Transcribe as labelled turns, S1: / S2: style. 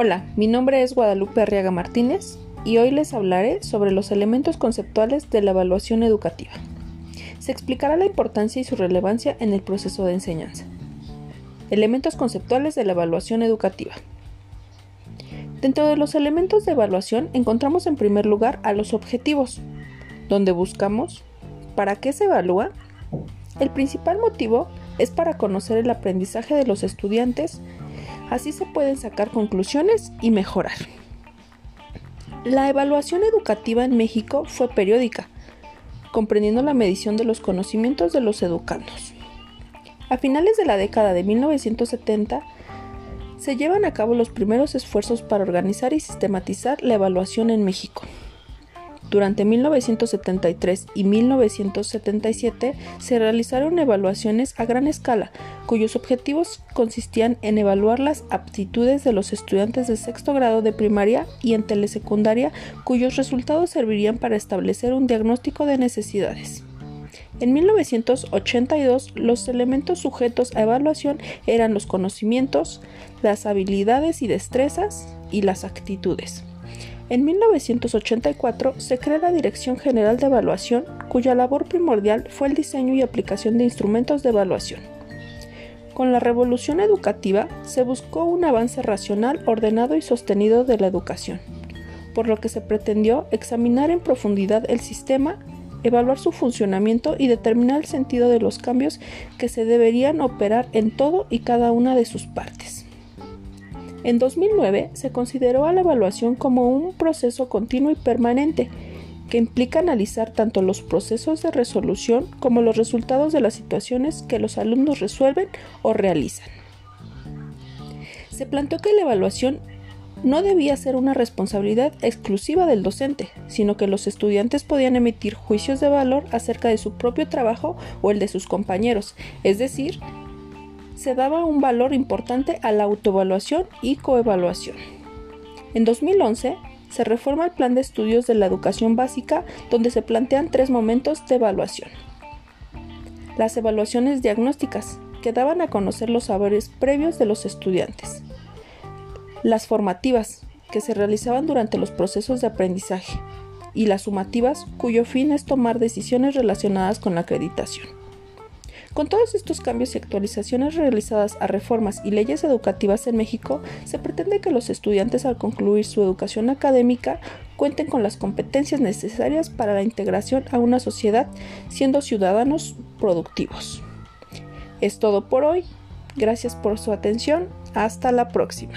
S1: Hola, mi nombre es Guadalupe Arriaga Martínez y hoy les hablaré sobre los elementos conceptuales de la evaluación educativa. Se explicará la importancia y su relevancia en el proceso de enseñanza. Elementos conceptuales de la evaluación educativa. Dentro de los elementos de evaluación encontramos en primer lugar a los objetivos, donde buscamos para qué se evalúa. El principal motivo es para conocer el aprendizaje de los estudiantes, así se pueden sacar conclusiones y mejorar. La evaluación educativa en México fue periódica, comprendiendo la medición de los conocimientos de los educandos. A finales de la década de 1970, se llevan a cabo los primeros esfuerzos para organizar y sistematizar la evaluación en México. Durante 1973 y 1977 se realizaron evaluaciones a gran escala, cuyos objetivos consistían en evaluar las aptitudes de los estudiantes de sexto grado de primaria y en telesecundaria, cuyos resultados servirían para establecer un diagnóstico de necesidades. En 1982, los elementos sujetos a evaluación eran los conocimientos, las habilidades y destrezas y las actitudes. En 1984 se crea la Dirección General de Evaluación, cuya labor primordial fue el diseño y aplicación de instrumentos de evaluación. Con la revolución educativa se buscó un avance racional, ordenado y sostenido de la educación, por lo que se pretendió examinar en profundidad el sistema, evaluar su funcionamiento y determinar el sentido de los cambios que se deberían operar en todo y cada una de sus partes. En 2009 se consideró a la evaluación como un proceso continuo y permanente que implica analizar tanto los procesos de resolución como los resultados de las situaciones que los alumnos resuelven o realizan. Se planteó que la evaluación no debía ser una responsabilidad exclusiva del docente, sino que los estudiantes podían emitir juicios de valor acerca de su propio trabajo o el de sus compañeros, es decir, se daba un valor importante a la autoevaluación y coevaluación. En 2011 se reforma el plan de estudios de la educación básica donde se plantean tres momentos de evaluación. Las evaluaciones diagnósticas, que daban a conocer los saberes previos de los estudiantes. Las formativas, que se realizaban durante los procesos de aprendizaje. Y las sumativas, cuyo fin es tomar decisiones relacionadas con la acreditación. Con todos estos cambios y actualizaciones realizadas a reformas y leyes educativas en México, se pretende que los estudiantes al concluir su educación académica cuenten con las competencias necesarias para la integración a una sociedad siendo ciudadanos productivos. Es todo por hoy. Gracias por su atención. Hasta la próxima.